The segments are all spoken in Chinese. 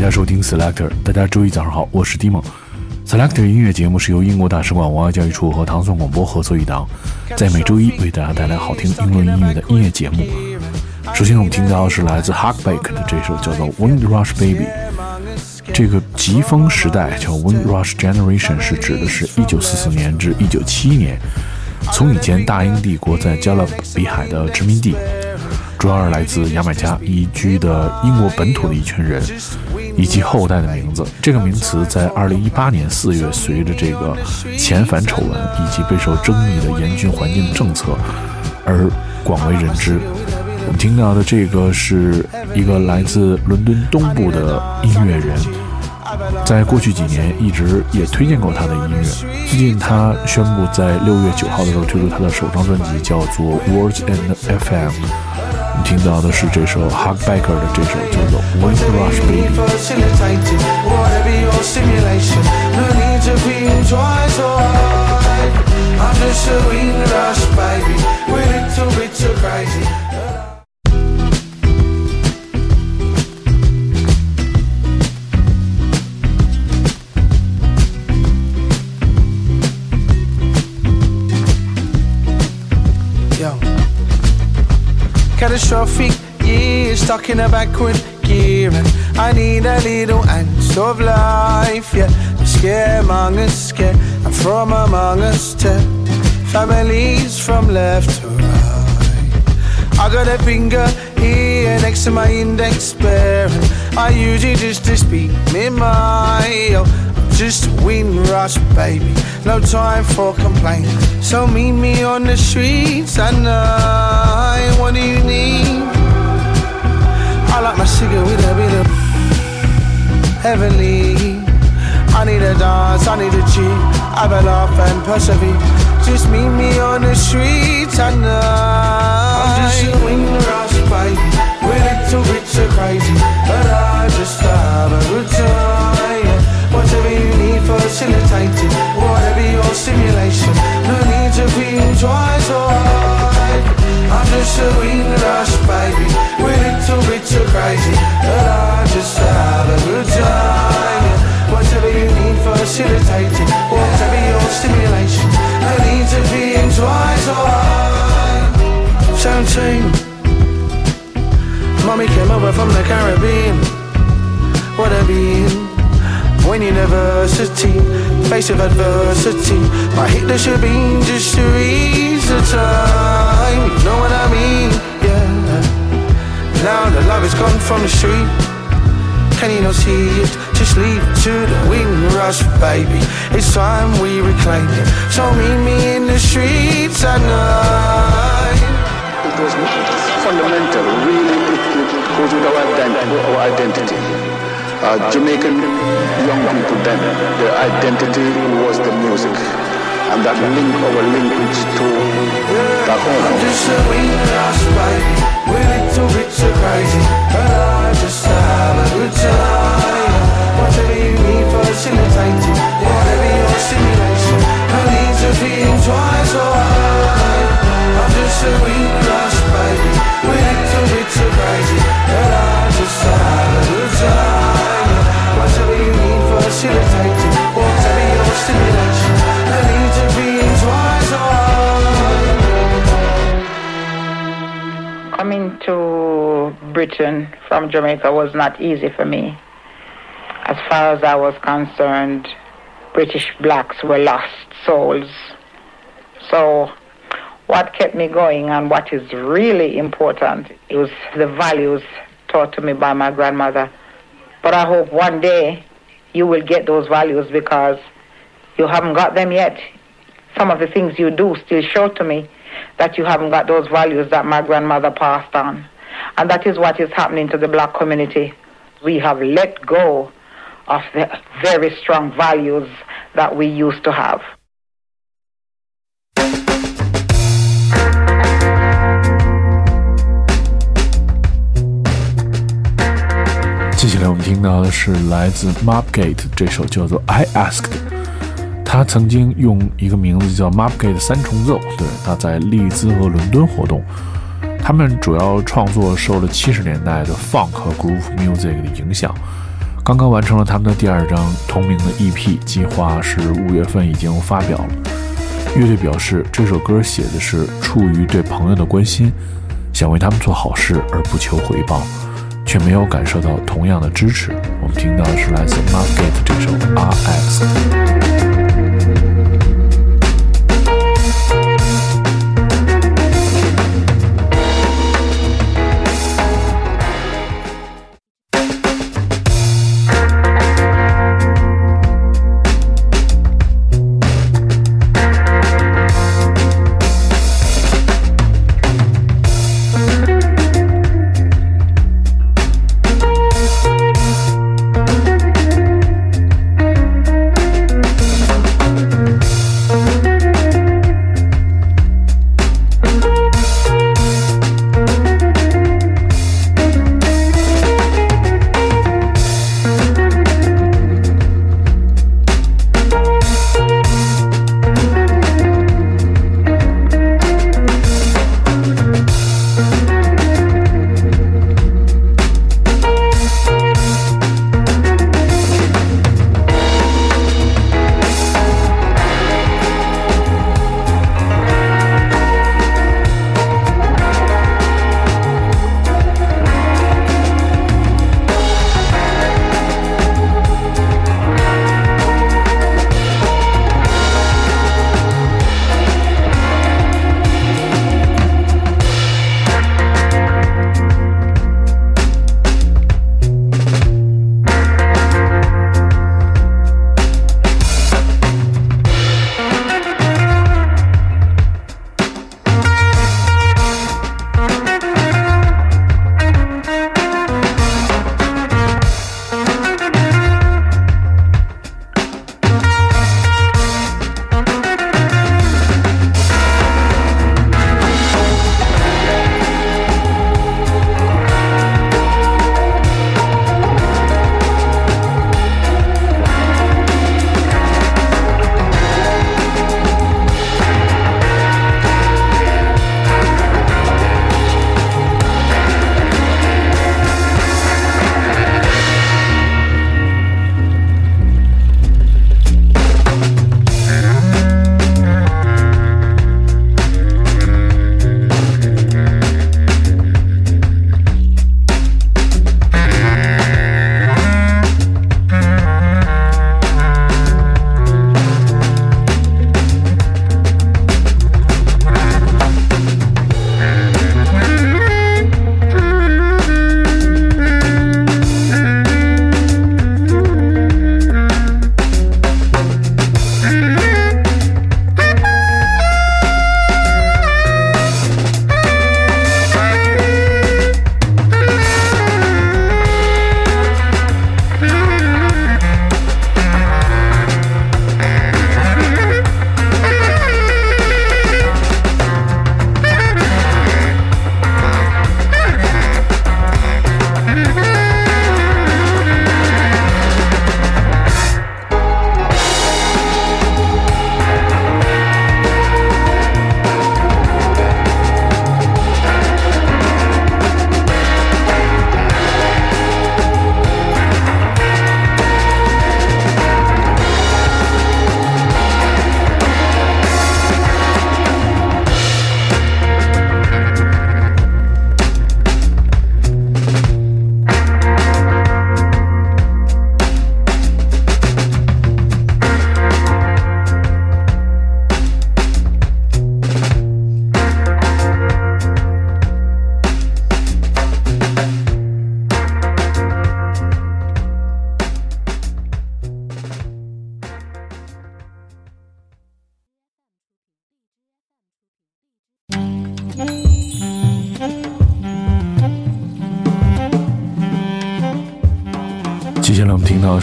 大家收听 Selector。大家周一早上好，我是 Dimo。Selector 音乐节目是由英国大使馆文化教育处和唐宋广播合作一档，在每周一为大家带来好听英伦音乐的音乐节目。首先我们听到的是来自 Huckback 的这首叫做《Wind Rush Baby》。这个疾风时代叫 Wind Rush Generation，是指的是一九四四年至一九七一年，从以前大英帝国在加勒比海的殖民地。主要是来自牙买加移居的英国本土的一群人以及后代的名字。这个名词在2018年4月，随着这个遣返丑闻以及备受争议的严峻环境政策而广为人知。我们听到的这个是一个来自伦敦东部的音乐人，在过去几年一直也推荐过他的音乐。最近他宣布在6月9号的时候推出他的首张专辑，叫做《Words and FM》。听到的是这首 Hug Baker 的这首叫做 Wind Rush Baby。Just a wind rush baby, catastrophic year stuck in a backward gear. And I need a little ounce of life yeah. I'm scared, the scaremongers scare. I'm from among us too. Families from left to right. I got a finger here next to my index bearing. I use it just to speak me mind just a wind rush, baby. No time for complaint. So meet me on the streets at night. What do you need? I like my cigarette with a bit of heavenly. I need a dance, I need a cheer. Have a laugh and persevere. Just meet me on the streets at night. I'm just a wind rush, baby. We're little bit too crazy, but I just have a good time. Whatever you facilitated, whatever your simulation, no need to be twice or. I'm just a wind rush, baby. We're a little bit too crazy, but I just have a good time. Whatever you need facilitated, whatever your stimulation, no need to be twice or hard. 17. Mommy came over from the Caribbean. What a being. When university, face of adversity, my Hitler should be just to ease the time. You know what I mean? Yeah. Now the love is gone from the street. Can you not see it? Just leave to the wind rush, baby. It's time we reclaim it. So meet me in the streets at night. It was fundamental, really. It, it goes with our identity uh, Jamaican young people then, their identity was the music. And that link our linkage to the home. I'm just a lost baby, we're little bit too crazy, but I just have a good time. Whatever you need facilitated, whatever your stimulation, no need to think twice or hard. I'm just a lost baby, we're little bit too crazy, but I just have a good time Coming to Britain from Jamaica was not easy for me. As far as I was concerned, British blacks were lost souls. So what kept me going and what is really important is the values taught to me by my grandmother. But I hope one day you will get those values because you haven't got them yet. Some of the things you do still show to me that you haven't got those values that my grandmother passed on. And that is what is happening to the black community. We have let go of the very strong values that we used to have. 接下来我们听到的是来自 Mopgate 这首叫做 I Asked。他曾经用一个名字叫 Mopgate 三重奏，对，他在利兹和伦敦活动。他们主要创作受了七十年代的 Funk 和 Groove Music 的影响。刚刚完成了他们的第二张同名的 EP，计划是五月份已经发表了。乐队表示，这首歌写的是出于对朋友的关心，想为他们做好事而不求回报，却没有感受到同样的支持。我们听到的是来自 Market 这首 RX。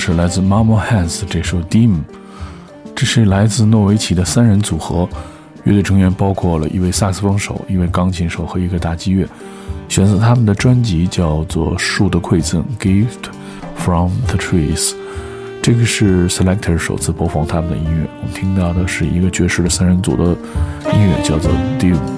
是来自 Mamo Hands 这首 Dim，这是来自诺维奇的三人组合，乐队成员包括了一位萨克斯风手、一位钢琴手和一个打击乐，选择他们的专辑叫做《树的馈赠》（Gift from the Trees）。这个是 Selector 首次播放他们的音乐，我们听到的是一个爵士的三人组的音乐，叫做 Dim。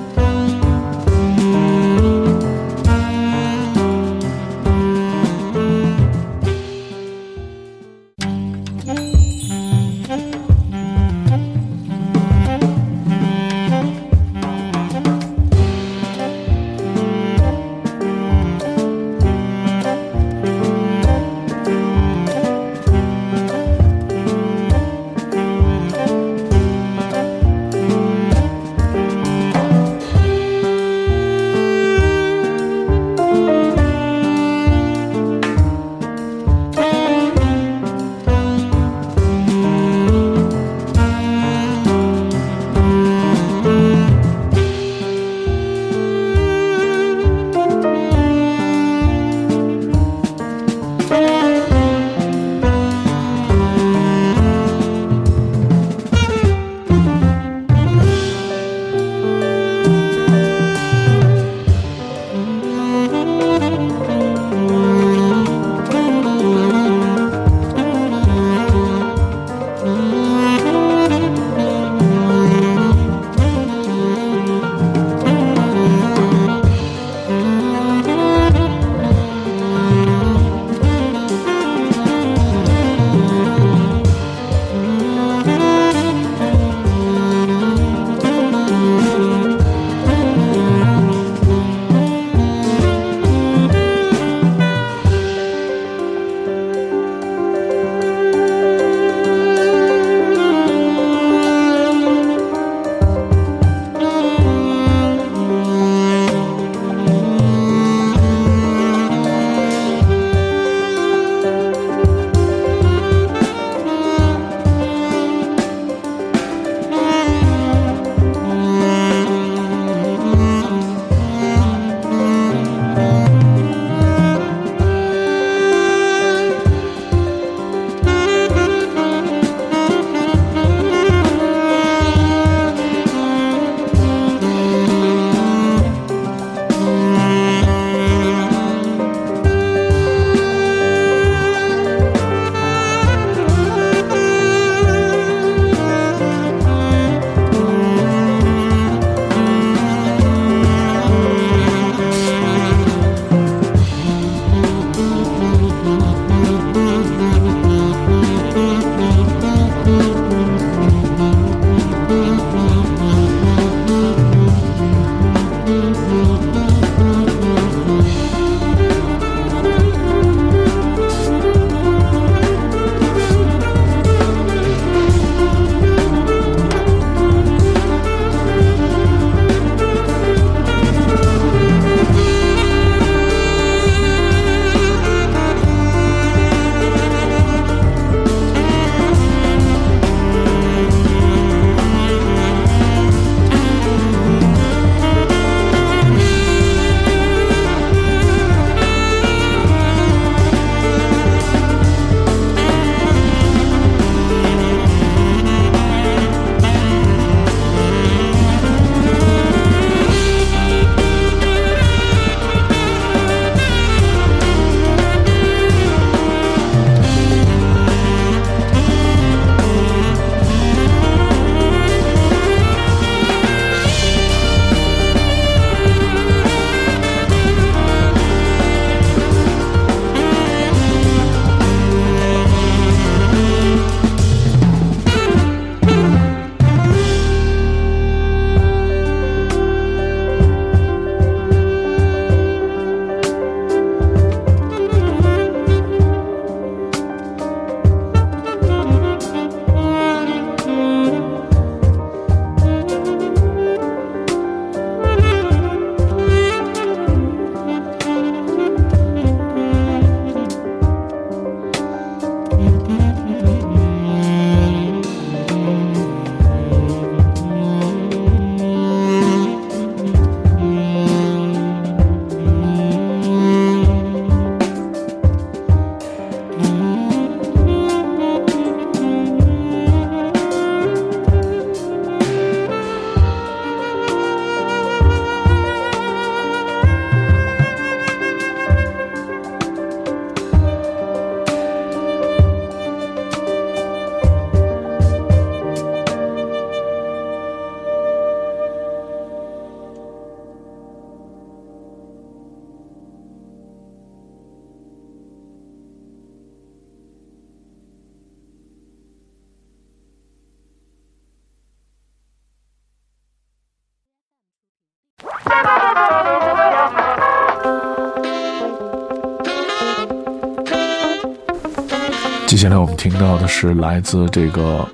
接下来我们听到的是来自这个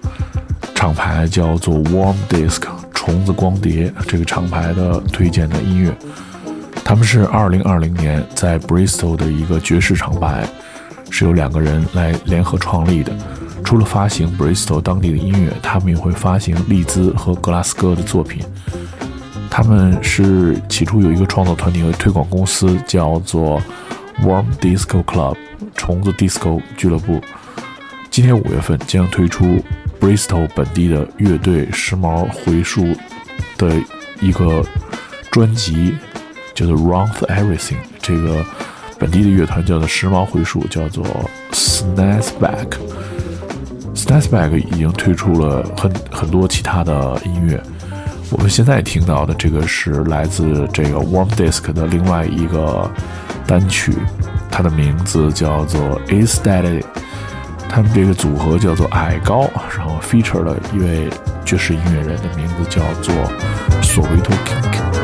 厂牌叫做 Warm Disc 虫子光碟这个厂牌的推荐的音乐。他们是2020年在 Bristol 的一个爵士厂牌，是由两个人来联合创立的。除了发行 Bristol 当地的音乐，他们也会发行利兹和格拉斯哥的作品。他们是起初有一个创作团体和推广公司，叫做 Warm Disco Club 虫子 Disco 俱乐部。今年五月份将推出 Bristol 本地的乐队时髦回数的一个专辑，叫做 Run for Everything。这个本地的乐团叫做时髦回数，叫做 Snapback。Snapback 已经推出了很很多其他的音乐。我们现在听到的这个是来自这个 Warm Disc 的另外一个单曲，它的名字叫做 Is That It。他们这个组合叫做矮高，然后 feature 了一位爵士音乐人的名字叫做索维托 King。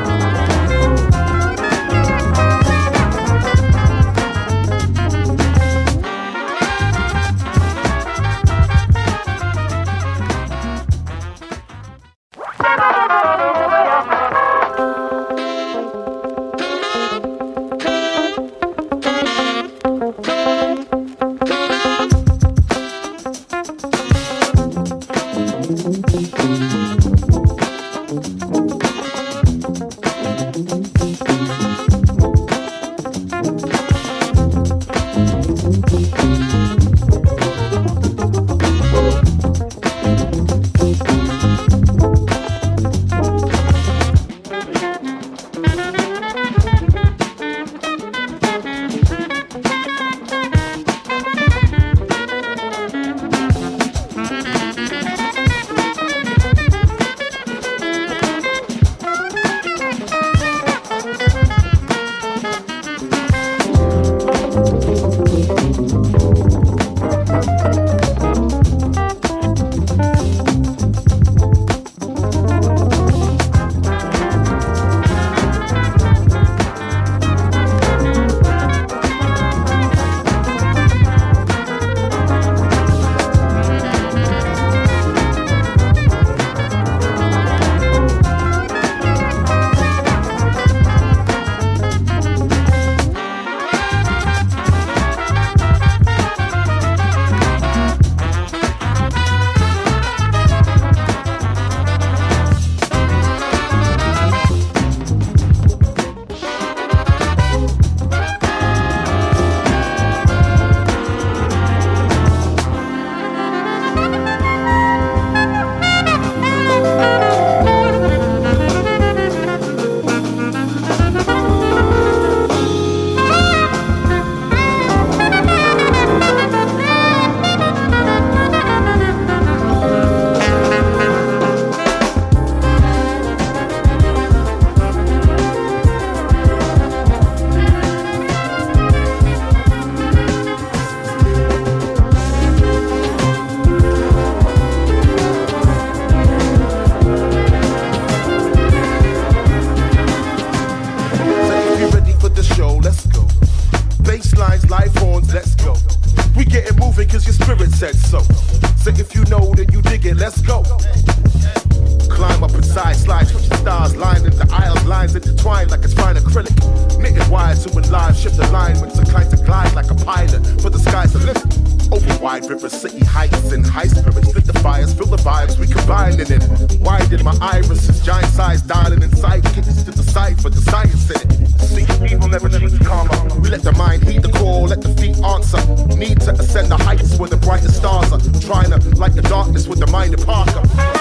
like the darkness with the mind of Parker.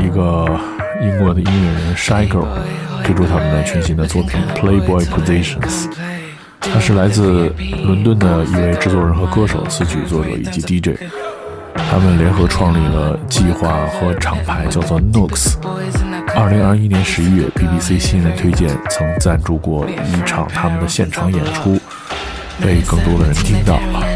一个英国的音乐人 Shy Girl 推出他们的全新的作品 Playboy Positions。他是来自伦敦的一位制作人和歌手、词曲作者以及 DJ。他们联合创立了计划和厂牌，叫做 Nooks。二零二一年十一月，BBC 新人推荐曾赞助过一场他们的现场演出，被更多的人听到。了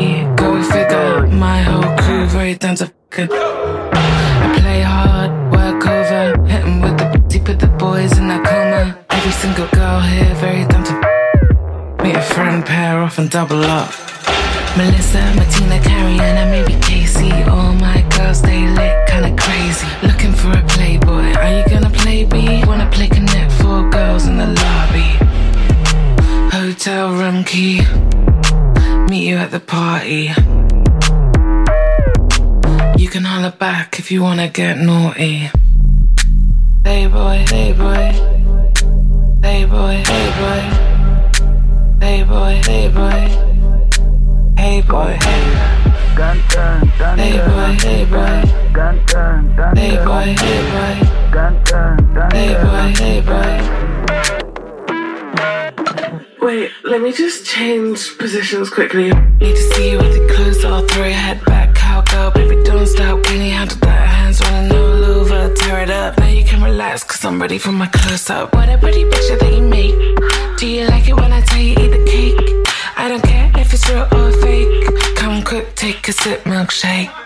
down to fucking. I play hard, work over, hit 'em with the booty, put the boys in a coma. Every single girl here very down to meet a friend, pair off and double up. Melissa, Martina, Carrie, and maybe Casey. All my girls, they lit kinda crazy. Looking for a playboy. Are you gonna play B? Wanna play connect four girls in the lobby. Hotel room key. Meet you at the party. You can holler back if you wanna get naughty. Playboy, playboy. Playboy, playboy. Playboy, playboy. Hey boy, hey Gun turn, thunder. Hey boy, hey boy. Gun turn, thunder. Hey boy, hey boy. Gun turn, thunder. Hey boy, hey boy. Wait, let me just change positions quickly. Need to see you with it close, I'll throw your head back. Cowgirl, baby, don't stop. Can you handle that? Hands running all over, tear it up. Now you can relax, cause I'm ready for my close up. What a pretty picture that you make. Do you like it when I tell you eat the cake? I don't care if it's real or fake. Come quick, take a sip, milkshake.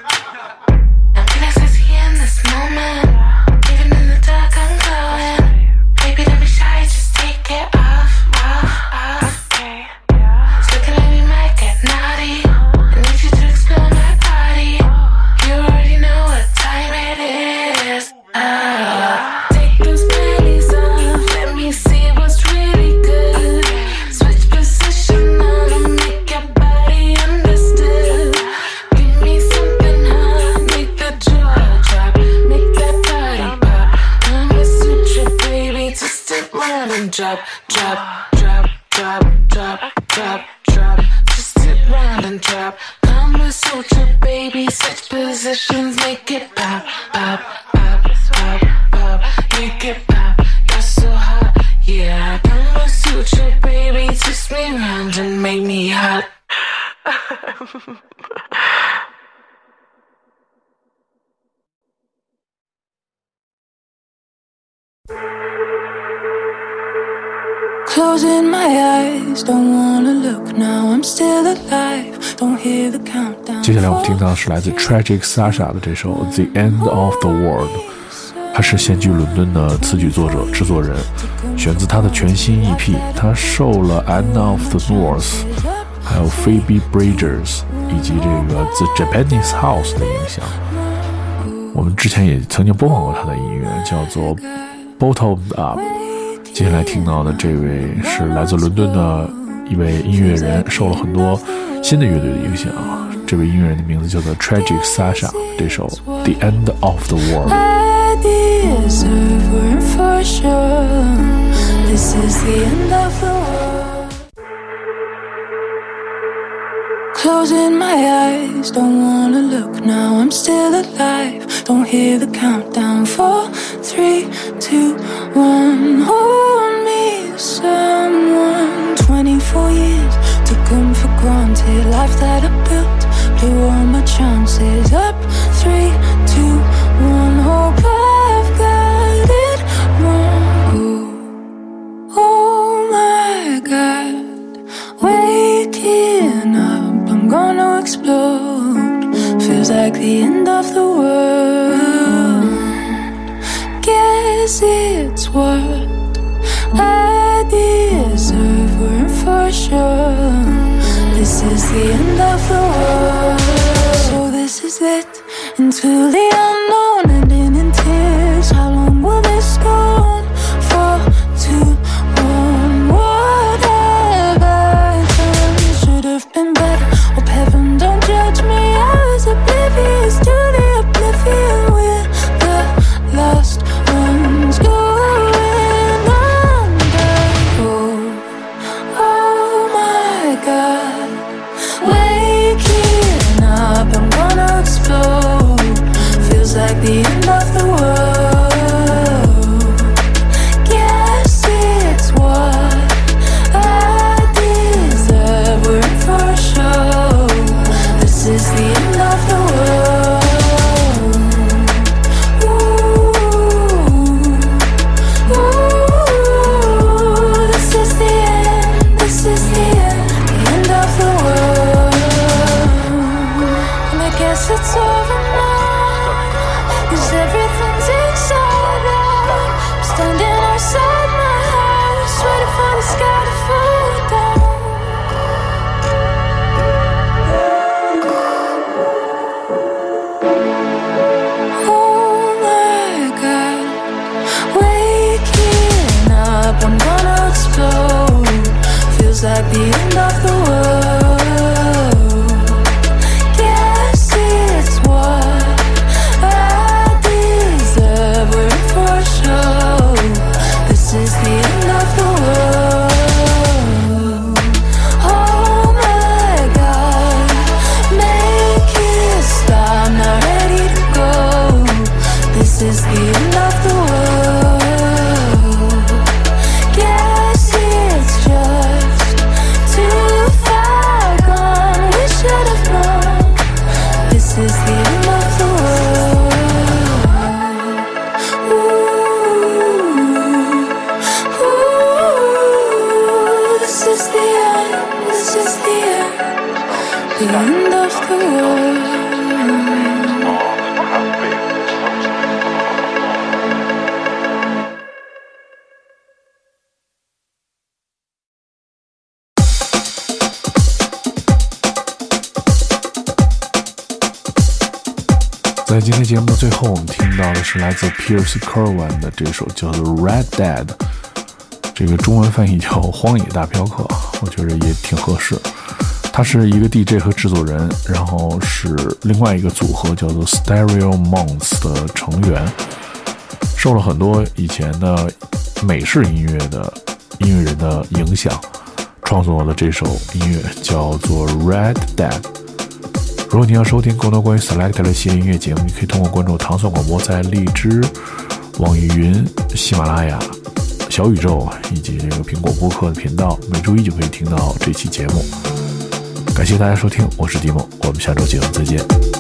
Closing my eyes, don't wanna look now. I'm still alive, don't hear the countdown. 接下来我们听到的是来自 Tragic Sasha 的这首《The End of the World》，他是现居伦敦的词曲作者、制作人，选自他的全新 EP。他受了《End of the North》还有 Phoebe Bridgers 以及这个 The Japanese House 的影响。我们之前也曾经播放过他的音乐，叫做《Bottomed Up》。接下来听到的这位是来自伦敦的一位音乐人，受了很多新的乐队的影响。这位音乐人的名字叫做 Tragic Sasha，这首《The End of the World》。This is the end of the world. Closing my eyes, don't wanna look now. I'm still alive. Don't hear the countdown. Four, three, two, one. Hold me, someone. 24 years took 'em for granted. Life that I built, blew all my chances. Up, three, too late. 来自 Pierce Kerwan 的这首叫做《Red Dead》，这个中文翻译叫《荒野大镖客》，我觉得也挺合适。他是一个 DJ 和制作人，然后是另外一个组合叫做 Stereo Monks 的成员，受了很多以前的美式音乐的音乐人的影响，创作了这首音乐叫做《Red Dead》。如果你要收听更多关于 Select 的系列音乐节目，你可以通过关注糖蒜广播，在荔枝、网易云、喜马拉雅、小宇宙以及这个苹果播客的频道，每周一就可以听到这期节目。感谢大家收听，我是迪梦，我们下周节目再见。